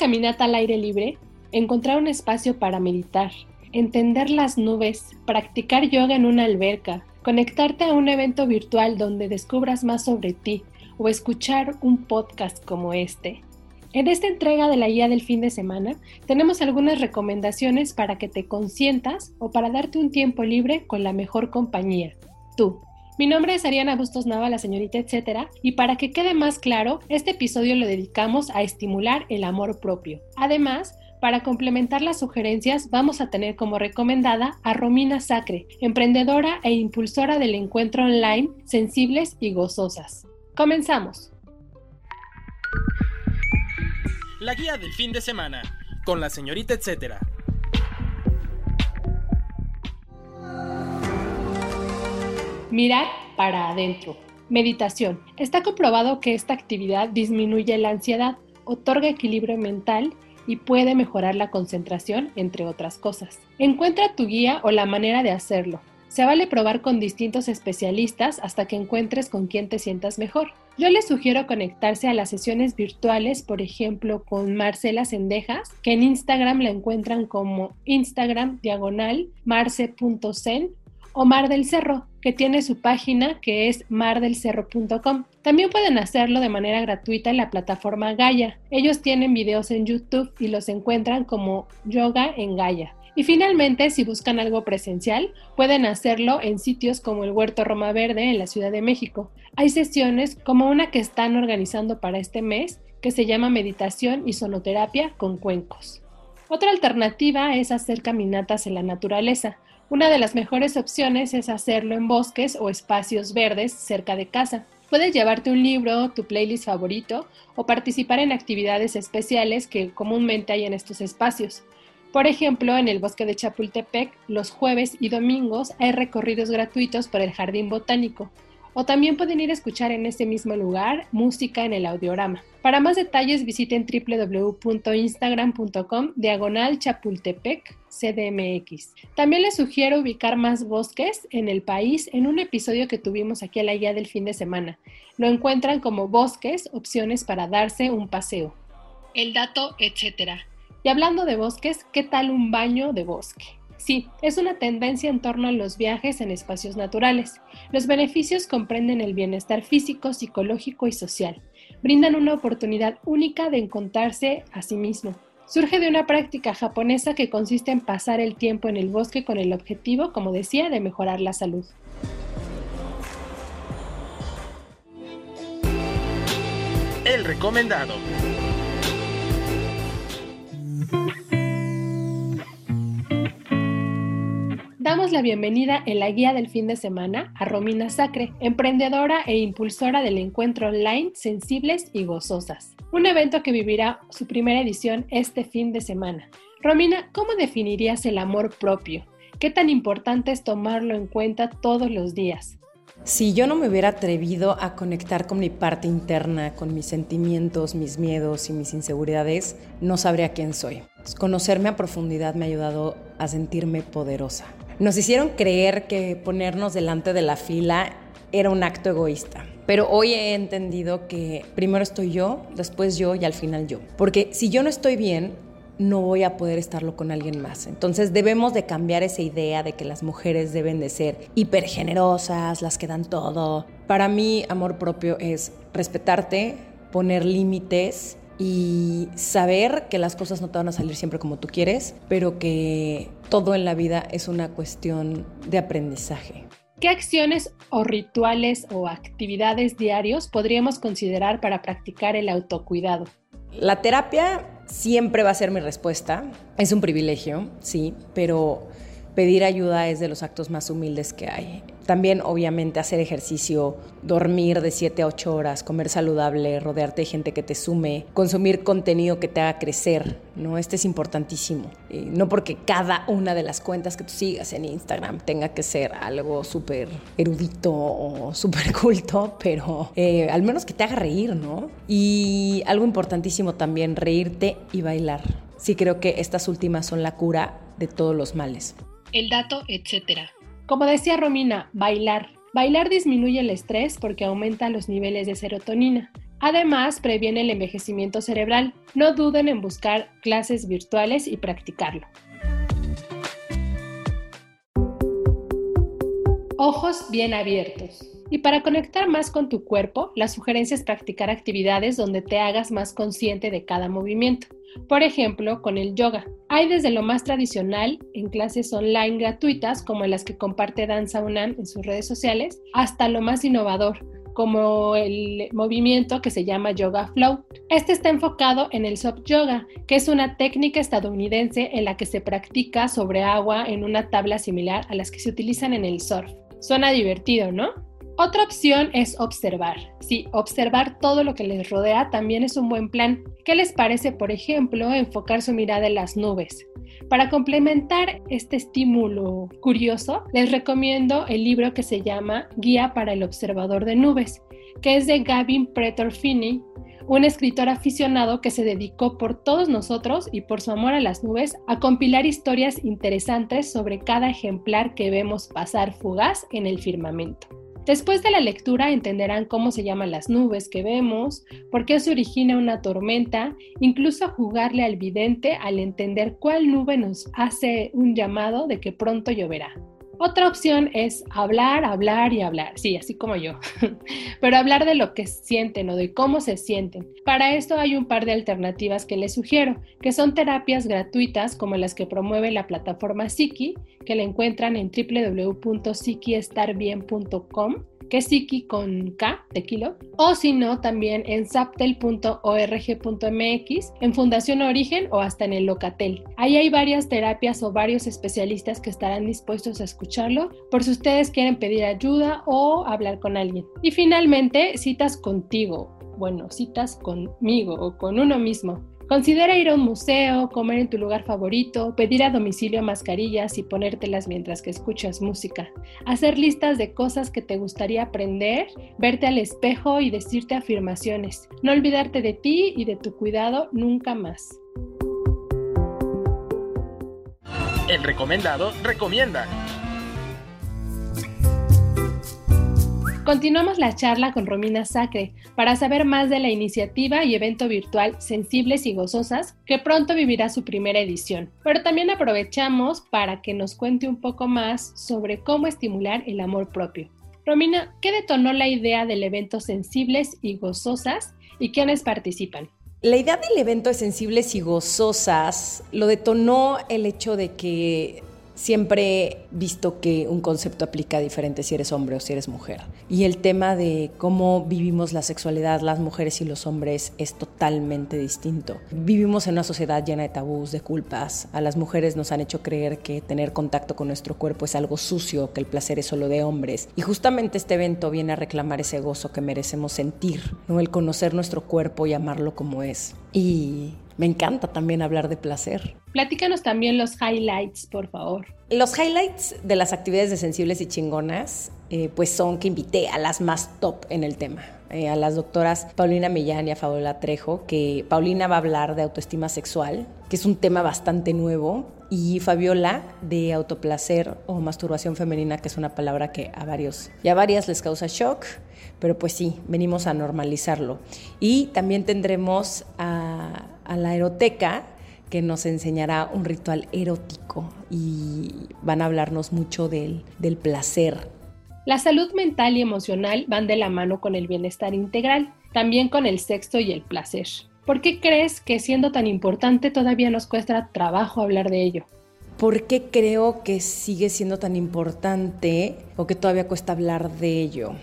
caminata al aire libre, encontrar un espacio para meditar, entender las nubes, practicar yoga en una alberca, conectarte a un evento virtual donde descubras más sobre ti o escuchar un podcast como este. En esta entrega de la guía del fin de semana tenemos algunas recomendaciones para que te consientas o para darte un tiempo libre con la mejor compañía, tú. Mi nombre es Ariana Bustos Nava, la señorita etcétera, y para que quede más claro, este episodio lo dedicamos a estimular el amor propio. Además, para complementar las sugerencias, vamos a tener como recomendada a Romina Sacre, emprendedora e impulsora del encuentro online Sensibles y Gozosas. Comenzamos. La guía del fin de semana, con la señorita etcétera. Mirar para adentro. Meditación. Está comprobado que esta actividad disminuye la ansiedad, otorga equilibrio mental y puede mejorar la concentración, entre otras cosas. Encuentra tu guía o la manera de hacerlo. Se vale probar con distintos especialistas hasta que encuentres con quien te sientas mejor. Yo les sugiero conectarse a las sesiones virtuales, por ejemplo, con Marcela Sendejas, que en Instagram la encuentran como Instagram diagonal marce.zen o Mar del Cerro, que tiene su página que es mardelcerro.com. También pueden hacerlo de manera gratuita en la plataforma Gaia. Ellos tienen videos en YouTube y los encuentran como Yoga en Gaia. Y finalmente, si buscan algo presencial, pueden hacerlo en sitios como el Huerto Roma Verde en la Ciudad de México. Hay sesiones como una que están organizando para este mes que se llama Meditación y Sonoterapia con Cuencos. Otra alternativa es hacer caminatas en la naturaleza. Una de las mejores opciones es hacerlo en bosques o espacios verdes cerca de casa. Puedes llevarte un libro, tu playlist favorito o participar en actividades especiales que comúnmente hay en estos espacios. Por ejemplo, en el bosque de Chapultepec, los jueves y domingos hay recorridos gratuitos por el jardín botánico. O también pueden ir a escuchar en ese mismo lugar música en el audiorama. Para más detalles visiten www.instagram.com diagonal chapultepec CDMX. También les sugiero ubicar más bosques en el país en un episodio que tuvimos aquí a la guía del fin de semana. Lo encuentran como bosques, opciones para darse un paseo. El dato, etcétera. Y hablando de bosques, ¿qué tal un baño de bosque? Sí, es una tendencia en torno a los viajes en espacios naturales. Los beneficios comprenden el bienestar físico, psicológico y social. Brindan una oportunidad única de encontrarse a sí mismo. Surge de una práctica japonesa que consiste en pasar el tiempo en el bosque con el objetivo, como decía, de mejorar la salud. El recomendado. Damos la bienvenida en la guía del fin de semana a Romina Sacre, emprendedora e impulsora del encuentro online Sensibles y Gozosas, un evento que vivirá su primera edición este fin de semana. Romina, ¿cómo definirías el amor propio? ¿Qué tan importante es tomarlo en cuenta todos los días? Si yo no me hubiera atrevido a conectar con mi parte interna, con mis sentimientos, mis miedos y mis inseguridades, no sabría quién soy. Conocerme a profundidad me ha ayudado a sentirme poderosa. Nos hicieron creer que ponernos delante de la fila era un acto egoísta. Pero hoy he entendido que primero estoy yo, después yo y al final yo. Porque si yo no estoy bien, no voy a poder estarlo con alguien más. Entonces debemos de cambiar esa idea de que las mujeres deben de ser hipergenerosas, las que dan todo. Para mí, amor propio es respetarte, poner límites y saber que las cosas no te van a salir siempre como tú quieres, pero que todo en la vida es una cuestión de aprendizaje. ¿Qué acciones o rituales o actividades diarios podríamos considerar para practicar el autocuidado? La terapia siempre va a ser mi respuesta. Es un privilegio, sí, pero pedir ayuda es de los actos más humildes que hay. También, obviamente, hacer ejercicio, dormir de 7 a 8 horas, comer saludable, rodearte de gente que te sume, consumir contenido que te haga crecer, ¿no? Este es importantísimo. no porque cada una de las cuentas que tú sigas en Instagram tenga que ser algo súper erudito o súper culto, pero eh, al menos que te haga reír, ¿no? Y algo importantísimo también, reírte y bailar. Sí creo que estas últimas son la cura de todos los males. El dato, etcétera. Como decía Romina, bailar. Bailar disminuye el estrés porque aumenta los niveles de serotonina. Además, previene el envejecimiento cerebral. No duden en buscar clases virtuales y practicarlo. Ojos bien abiertos. Y para conectar más con tu cuerpo, la sugerencia es practicar actividades donde te hagas más consciente de cada movimiento. Por ejemplo, con el yoga. Hay desde lo más tradicional en clases online gratuitas, como las que comparte Danza UNAM en sus redes sociales, hasta lo más innovador, como el movimiento que se llama Yoga Flow. Este está enfocado en el soft yoga, que es una técnica estadounidense en la que se practica sobre agua en una tabla similar a las que se utilizan en el surf. Suena divertido, ¿no? Otra opción es observar. Sí, observar todo lo que les rodea también es un buen plan. ¿Qué les parece, por ejemplo, enfocar su mirada en las nubes? Para complementar este estímulo curioso, les recomiendo el libro que se llama Guía para el Observador de Nubes, que es de Gavin Pretor Finney, un escritor aficionado que se dedicó por todos nosotros y por su amor a las nubes a compilar historias interesantes sobre cada ejemplar que vemos pasar fugaz en el firmamento. Después de la lectura entenderán cómo se llaman las nubes que vemos, por qué se origina una tormenta, incluso jugarle al vidente al entender cuál nube nos hace un llamado de que pronto lloverá. Otra opción es hablar, hablar y hablar, sí, así como yo, pero hablar de lo que sienten o de cómo se sienten. Para esto hay un par de alternativas que les sugiero, que son terapias gratuitas como las que promueve la plataforma Siki, que la encuentran en www.sikiestarbien.com que es Siki con K de o si no, también en saptel.org.mx, en Fundación Origen o hasta en el Locatel. Ahí hay varias terapias o varios especialistas que estarán dispuestos a escucharlo por si ustedes quieren pedir ayuda o hablar con alguien. Y finalmente, citas contigo. Bueno, citas conmigo o con uno mismo. Considera ir a un museo, comer en tu lugar favorito, pedir a domicilio mascarillas y ponértelas mientras que escuchas música, hacer listas de cosas que te gustaría aprender, verte al espejo y decirte afirmaciones, no olvidarte de ti y de tu cuidado nunca más. El recomendado recomienda. Continuamos la charla con Romina Sacre para saber más de la iniciativa y evento virtual Sensibles y Gozosas que pronto vivirá su primera edición. Pero también aprovechamos para que nos cuente un poco más sobre cómo estimular el amor propio. Romina, ¿qué detonó la idea del evento Sensibles y Gozosas y quiénes participan? La idea del evento de Sensibles y Gozosas lo detonó el hecho de que siempre he visto que un concepto aplica diferente si eres hombre o si eres mujer. Y el tema de cómo vivimos la sexualidad, las mujeres y los hombres, es totalmente distinto. Vivimos en una sociedad llena de tabús, de culpas. A las mujeres nos han hecho creer que tener contacto con nuestro cuerpo es algo sucio, que el placer es solo de hombres. Y justamente este evento viene a reclamar ese gozo que merecemos sentir, ¿no? el conocer nuestro cuerpo y amarlo como es. Y me encanta también hablar de placer. Platícanos también los highlights, por favor. Los highlights de las actividades de Sensibles y Chingonas, eh, pues son que invité a las más top en el tema. Eh, a las doctoras Paulina Millán y a Fabiola Trejo, que Paulina va a hablar de autoestima sexual, que es un tema bastante nuevo, y Fabiola de autoplacer o masturbación femenina, que es una palabra que a varios y a varias les causa shock, pero pues sí, venimos a normalizarlo. Y también tendremos a a la eroteca que nos enseñará un ritual erótico y van a hablarnos mucho del, del placer. La salud mental y emocional van de la mano con el bienestar integral, también con el sexo y el placer. ¿Por qué crees que siendo tan importante todavía nos cuesta trabajo hablar de ello? ¿Por qué creo que sigue siendo tan importante o que todavía cuesta hablar de ello?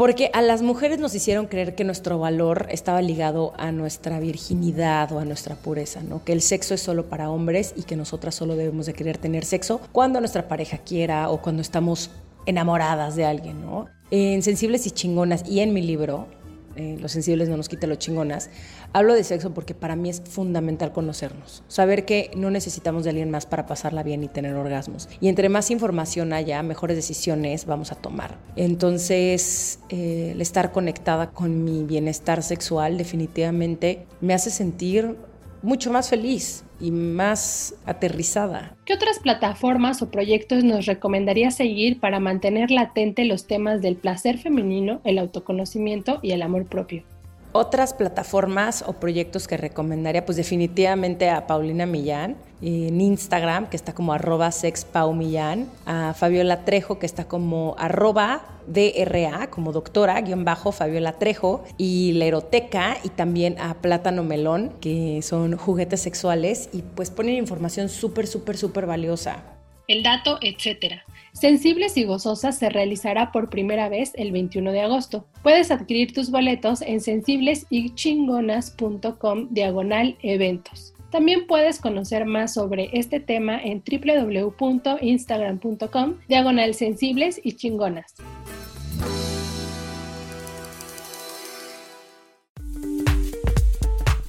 Porque a las mujeres nos hicieron creer que nuestro valor estaba ligado a nuestra virginidad o a nuestra pureza, ¿no? Que el sexo es solo para hombres y que nosotras solo debemos de querer tener sexo cuando nuestra pareja quiera o cuando estamos enamoradas de alguien, ¿no? En Sensibles y Chingonas y en mi libro, eh, Los sensibles no nos quita los chingonas, hablo de sexo porque para mí es fundamental conocernos, saber que no necesitamos de alguien más para pasarla bien y tener orgasmos. Y entre más información haya, mejores decisiones vamos a tomar. Entonces, eh, el estar conectada con mi bienestar sexual definitivamente me hace sentir mucho más feliz y más aterrizada. ¿Qué otras plataformas o proyectos nos recomendaría seguir para mantener latente los temas del placer femenino, el autoconocimiento y el amor propio? Otras plataformas o proyectos que recomendaría, pues definitivamente a Paulina Millán en Instagram, que está como arroba sexpaumillán, a Fabiola Trejo, que está como arroba DRA, como doctora, guion bajo Fabiola Trejo, y la eroteca, y también a Plátano Melón, que son juguetes sexuales, y pues ponen información súper, súper, súper valiosa. El dato, etcétera. Sensibles y Gozosas se realizará por primera vez el 21 de agosto. Puedes adquirir tus boletos en sensiblesychingonas.com diagonal eventos. También puedes conocer más sobre este tema en www.instagram.com diagonal sensibles y chingonas.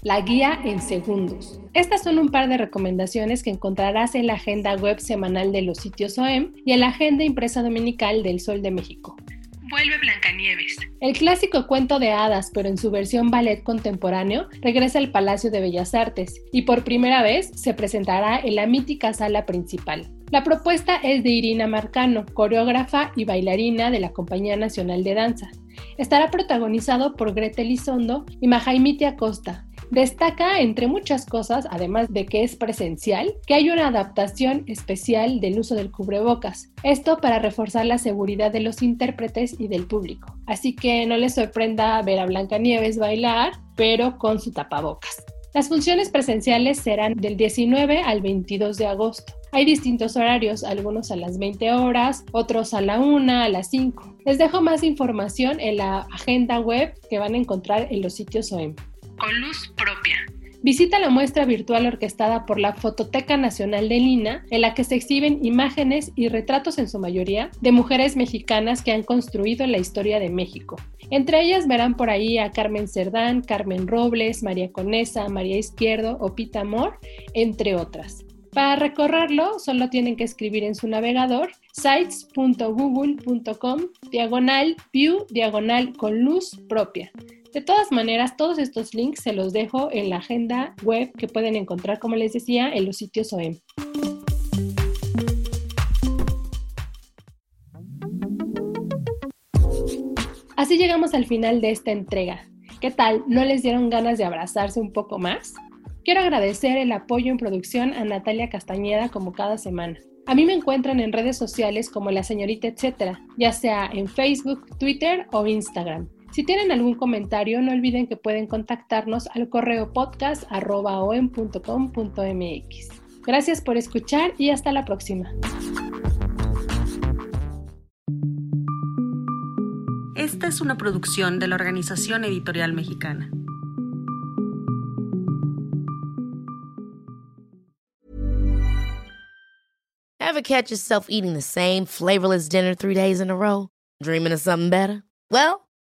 La guía en segundos. Estas son un par de recomendaciones que encontrarás en la agenda web semanal de los sitios OEM y en la agenda impresa dominical del Sol de México. Vuelve Blancanieves. El clásico cuento de hadas, pero en su versión ballet contemporáneo, regresa al Palacio de Bellas Artes y por primera vez se presentará en la mítica sala principal. La propuesta es de Irina Marcano, coreógrafa y bailarina de la Compañía Nacional de Danza. Estará protagonizado por Gretel Isondo y Majaimiti Acosta, Destaca, entre muchas cosas, además de que es presencial, que hay una adaptación especial del uso del cubrebocas. Esto para reforzar la seguridad de los intérpretes y del público. Así que no les sorprenda ver a Blancanieves bailar, pero con su tapabocas. Las funciones presenciales serán del 19 al 22 de agosto. Hay distintos horarios, algunos a las 20 horas, otros a la 1, a las 5. Les dejo más información en la agenda web que van a encontrar en los sitios OEM con luz propia. Visita la muestra virtual orquestada por la Fototeca Nacional de Lina, en la que se exhiben imágenes y retratos en su mayoría de mujeres mexicanas que han construido la historia de México. Entre ellas verán por ahí a Carmen Cerdán, Carmen Robles, María Conesa, María Izquierdo o Pita Amor, entre otras. Para recorrerlo, solo tienen que escribir en su navegador sites.google.com diagonal view diagonal con luz propia. De todas maneras, todos estos links se los dejo en la agenda web que pueden encontrar, como les decía, en los sitios OEM. Así llegamos al final de esta entrega. ¿Qué tal? ¿No les dieron ganas de abrazarse un poco más? Quiero agradecer el apoyo en producción a Natalia Castañeda como cada semana. A mí me encuentran en redes sociales como la señorita etcétera, ya sea en Facebook, Twitter o Instagram. Si tienen algún comentario, no olviden que pueden contactarnos al correo podcast.com.mx. Gracias por escuchar y hasta la próxima. Esta es una producción de la Organización Editorial Mexicana. Ever catch yourself eating the same flavorless dinner three days in a row? Dreaming of something better? Well,